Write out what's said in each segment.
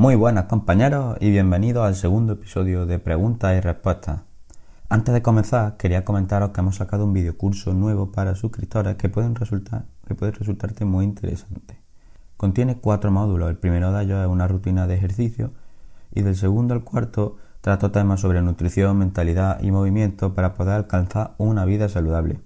Muy buenas compañeros y bienvenidos al segundo episodio de Preguntas y Respuestas. Antes de comenzar, quería comentaros que hemos sacado un videocurso nuevo para suscriptores que, resultar, que puede resultarte muy interesante. Contiene cuatro módulos. El primero de ellos es una rutina de ejercicio y del segundo al cuarto trato temas sobre nutrición, mentalidad y movimiento para poder alcanzar una vida saludable.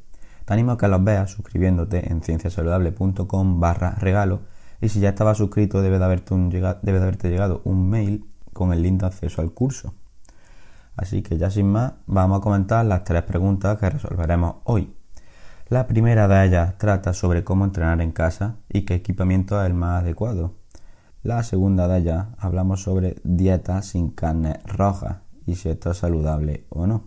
Te animo a que los veas suscribiéndote en cienciasaludable.com barra regalo y si ya estabas suscrito debe de, haberte de haberte llegado un mail con el link de acceso al curso. Así que ya sin más, vamos a comentar las tres preguntas que resolveremos hoy. La primera de ellas trata sobre cómo entrenar en casa y qué equipamiento es el más adecuado. La segunda de ellas hablamos sobre dieta sin carne roja y si esto es saludable o no.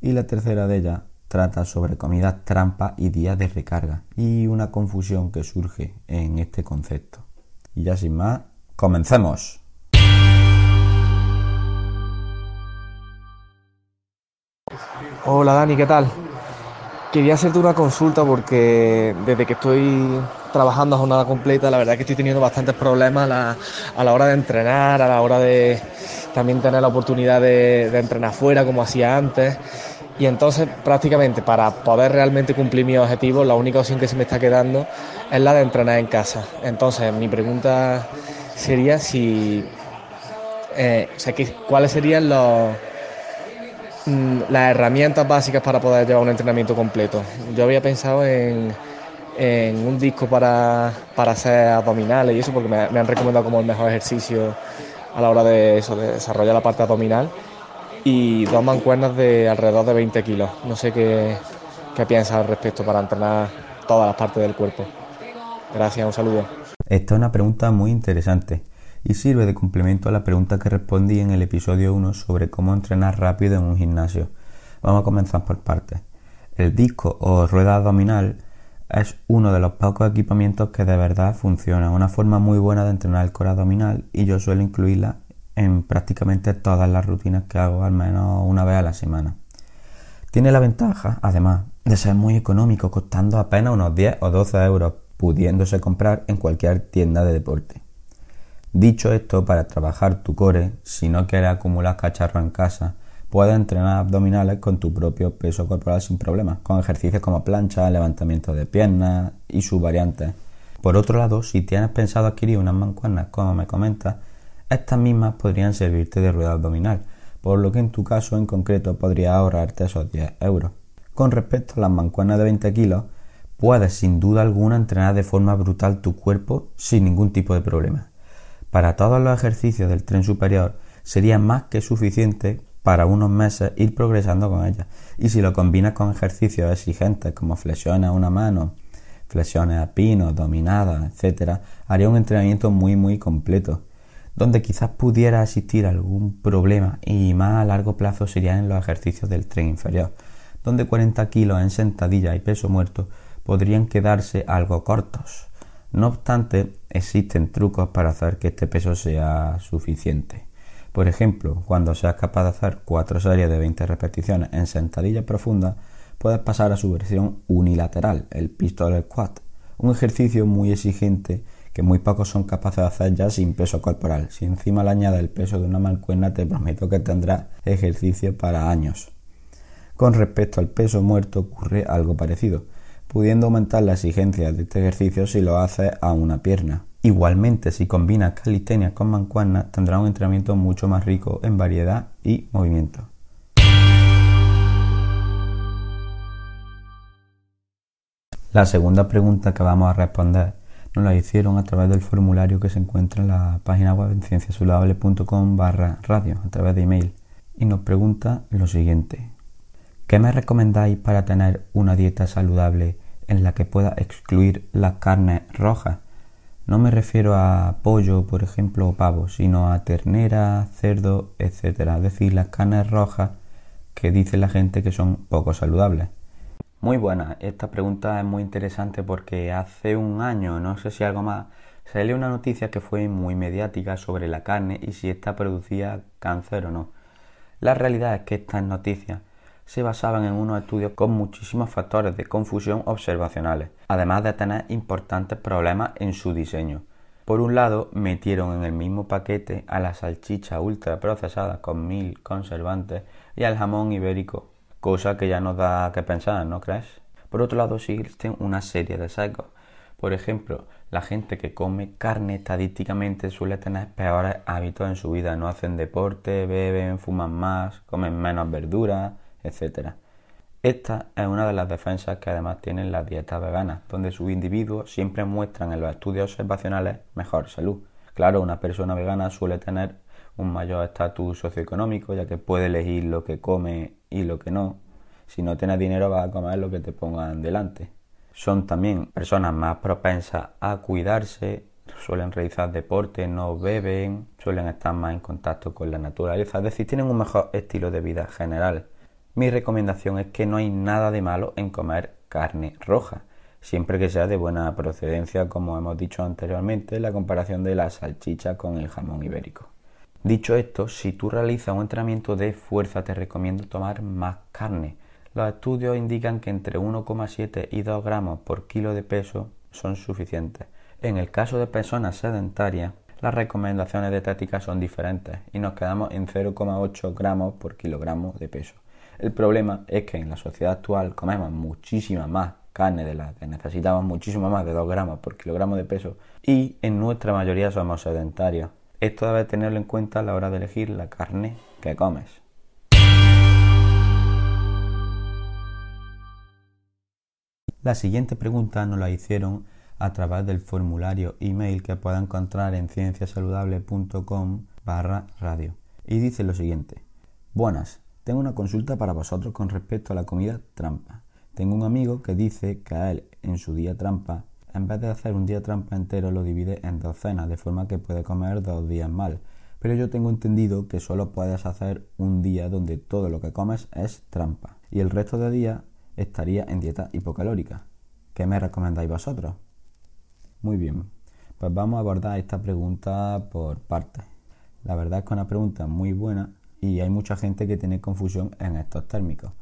Y la tercera de ellas trata sobre comida trampa y días de recarga y una confusión que surge en este concepto. Y ya sin más, comencemos. Hola Dani, ¿qué tal? Quería hacerte una consulta porque desde que estoy trabajando a jornada completa, la verdad es que estoy teniendo bastantes problemas a la, hora de entrenar, a la hora de también tener la oportunidad de entrenar fuera como hacía antes. Y entonces prácticamente para poder realmente cumplir mi objetivo, la única opción que se me está quedando es la de entrenar en casa. Entonces mi pregunta sería si, eh, o sea, cuáles serían los, mm, las herramientas básicas para poder llevar un entrenamiento completo. Yo había pensado en, en un disco para, para, hacer abdominales y eso porque me, me han recomendado como el mejor ejercicio a la hora de, eso, de desarrollar la parte abdominal y dos mancuernas de alrededor de 20 kilos. No sé qué, qué piensas al respecto para entrenar todas las partes del cuerpo. Gracias, un saludo. Esta es una pregunta muy interesante y sirve de complemento a la pregunta que respondí en el episodio 1 sobre cómo entrenar rápido en un gimnasio. Vamos a comenzar por partes. El disco o rueda abdominal es uno de los pocos equipamientos que de verdad funciona, una forma muy buena de entrenar el core abdominal y yo suelo incluirla en prácticamente todas las rutinas que hago al menos una vez a la semana. Tiene la ventaja, además, de ser muy económico, costando apenas unos 10 o 12 euros, pudiéndose comprar en cualquier tienda de deporte. Dicho esto, para trabajar tu core, si no quieres acumular cacharro en casa, puedes entrenar abdominales con tu propio peso corporal sin problemas, con ejercicios como plancha, levantamiento de piernas y sus variantes. Por otro lado, si tienes pensado adquirir unas mancuernas, como me comentas, estas mismas podrían servirte de rueda abdominal, por lo que en tu caso en concreto podrías ahorrarte esos 10 euros. Con respecto a las mancuernas de 20 kilos, puedes sin duda alguna entrenar de forma brutal tu cuerpo sin ningún tipo de problema. Para todos los ejercicios del tren superior sería más que suficiente para unos meses ir progresando con ellas. Y si lo combinas con ejercicios exigentes como flexiones a una mano, flexiones a pino, dominadas, etc., haría un entrenamiento muy muy completo donde quizás pudiera existir algún problema y más a largo plazo serían en los ejercicios del tren inferior, donde 40 kilos en sentadilla y peso muerto podrían quedarse algo cortos. No obstante, existen trucos para hacer que este peso sea suficiente. Por ejemplo, cuando seas capaz de hacer 4 series de 20 repeticiones en sentadilla profunda, puedes pasar a su versión unilateral, el pistol squat, un ejercicio muy exigente que muy pocos son capaces de hacer ya sin peso corporal. Si encima le añades el peso de una malcuerna, te prometo que tendrás ejercicio para años. Con respecto al peso muerto ocurre algo parecido, pudiendo aumentar la exigencia de este ejercicio si lo haces a una pierna. Igualmente, si combinas calistenia con mancuernas, tendrás un entrenamiento mucho más rico en variedad y movimiento. La segunda pregunta que vamos a responder nos la hicieron a través del formulario que se encuentra en la página web en cienciasaludable.com barra radio, a través de email. Y nos pregunta lo siguiente. ¿Qué me recomendáis para tener una dieta saludable en la que pueda excluir las carnes rojas? No me refiero a pollo, por ejemplo, o pavo, sino a ternera, cerdo, etc. Es decir, las carnes rojas que dice la gente que son poco saludables. Muy buena, esta pregunta es muy interesante porque hace un año, no sé si algo más, salió una noticia que fue muy mediática sobre la carne y si esta producía cáncer o no. La realidad es que estas noticias se basaban en unos estudios con muchísimos factores de confusión observacionales, además de tener importantes problemas en su diseño. Por un lado, metieron en el mismo paquete a la salchicha ultra procesada con mil conservantes y al jamón ibérico, cosa que ya nos da que pensar, ¿no crees? Por otro lado, existen una serie de sesgos. Por ejemplo, la gente que come carne estadísticamente suele tener peores hábitos en su vida, no hacen deporte, beben, fuman más, comen menos verduras, etc. Esta es una de las defensas que además tienen las dietas veganas, donde sus individuos siempre muestran en los estudios observacionales mejor salud. Claro, una persona vegana suele tener un mayor estatus socioeconómico, ya que puede elegir lo que come y lo que no. Si no tienes dinero vas a comer lo que te pongan delante. Son también personas más propensas a cuidarse, suelen realizar deporte, no beben, suelen estar más en contacto con la naturaleza, es decir, tienen un mejor estilo de vida general. Mi recomendación es que no hay nada de malo en comer carne roja, siempre que sea de buena procedencia, como hemos dicho anteriormente, la comparación de la salchicha con el jamón ibérico. Dicho esto, si tú realizas un entrenamiento de fuerza, te recomiendo tomar más carne. Los estudios indican que entre 1,7 y 2 gramos por kilo de peso son suficientes. En el caso de personas sedentarias, las recomendaciones dietéticas son diferentes y nos quedamos en 0,8 gramos por kilogramo de peso. El problema es que en la sociedad actual comemos muchísima más carne de la que necesitamos, muchísimo más de 2 gramos por kilogramo de peso y en nuestra mayoría somos sedentarios. Esto debe tenerlo en cuenta a la hora de elegir la carne que comes. La siguiente pregunta nos la hicieron a través del formulario email que pueda encontrar en cienciasaludable.com barra radio. Y dice lo siguiente. Buenas, tengo una consulta para vosotros con respecto a la comida trampa. Tengo un amigo que dice que a él en su día trampa, en vez de hacer un día trampa entero, lo divide en dos cenas, de forma que puede comer dos días mal. Pero yo tengo entendido que solo puedes hacer un día donde todo lo que comes es trampa y el resto de días estaría en dieta hipocalórica. ¿Qué me recomendáis vosotros? Muy bien, pues vamos a abordar esta pregunta por partes. La verdad es que es una pregunta muy buena y hay mucha gente que tiene confusión en estos térmicos.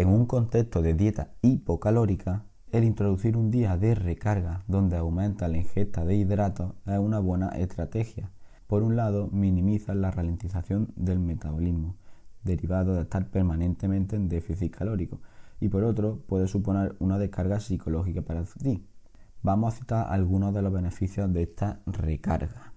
En un contexto de dieta hipocalórica, el introducir un día de recarga donde aumenta la ingesta de hidratos es una buena estrategia. Por un lado, minimiza la ralentización del metabolismo, derivado de estar permanentemente en déficit calórico, y por otro, puede suponer una descarga psicológica para ti. Vamos a citar algunos de los beneficios de esta recarga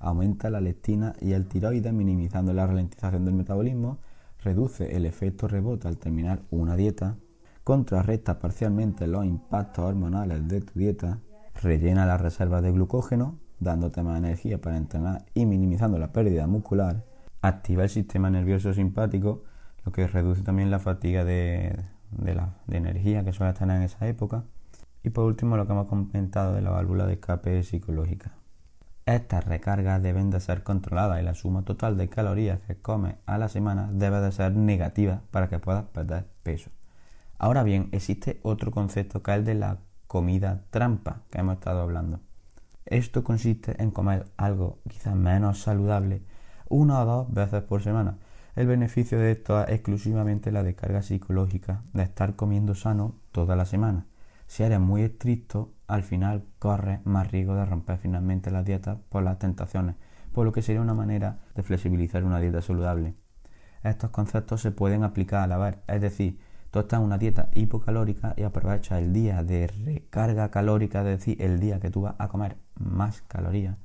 aumenta la leptina y el tiroides minimizando la ralentización del metabolismo, reduce el efecto rebote al terminar una dieta, contrarresta parcialmente los impactos hormonales de tu dieta, rellena las reservas de glucógeno, dándote más energía para entrenar y minimizando la pérdida muscular, activa el sistema nervioso simpático, lo que reduce también la fatiga de, de energía que suele tener en esa época. Y por último, lo que hemos comentado de la válvula de escape psicológica. Estas recargas deben de ser controladas y la suma total de calorías que comes a la semana debe de ser negativa para que puedas perder peso. Ahora bien, existe otro concepto que es el de la comida trampa que hemos estado hablando. Esto consiste en comer algo quizás menos saludable una o dos veces por semana. El beneficio de esto es exclusivamente la descarga psicológica de estar comiendo sano toda la semana. Si eres muy estricto, al final corres más riesgo de romper finalmente la dieta por las tentaciones, por lo que sería una manera de flexibilizar una dieta saludable. Estos conceptos se pueden aplicar a la vez, es decir, tú estás en una dieta hipocalórica y aprovechas el día de recarga calórica, es decir, el día que tú vas a comer más calorías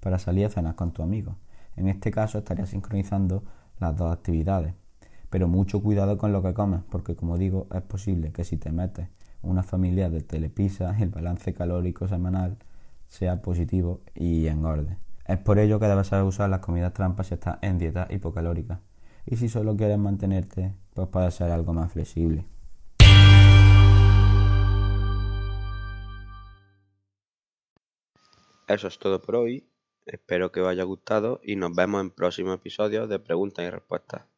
para salir a cenar con tu amigo. En este caso estarías sincronizando las dos actividades. Pero mucho cuidado con lo que comes, porque como digo, es posible que si te metes una familia de telepisa, el balance calórico semanal sea positivo y engorde. Es por ello que debes saber usar las comidas trampas si estás en dieta hipocalórica. Y si solo quieres mantenerte, pues puede ser algo más flexible. Eso es todo por hoy. Espero que os haya gustado y nos vemos en próximos episodios de preguntas y respuestas.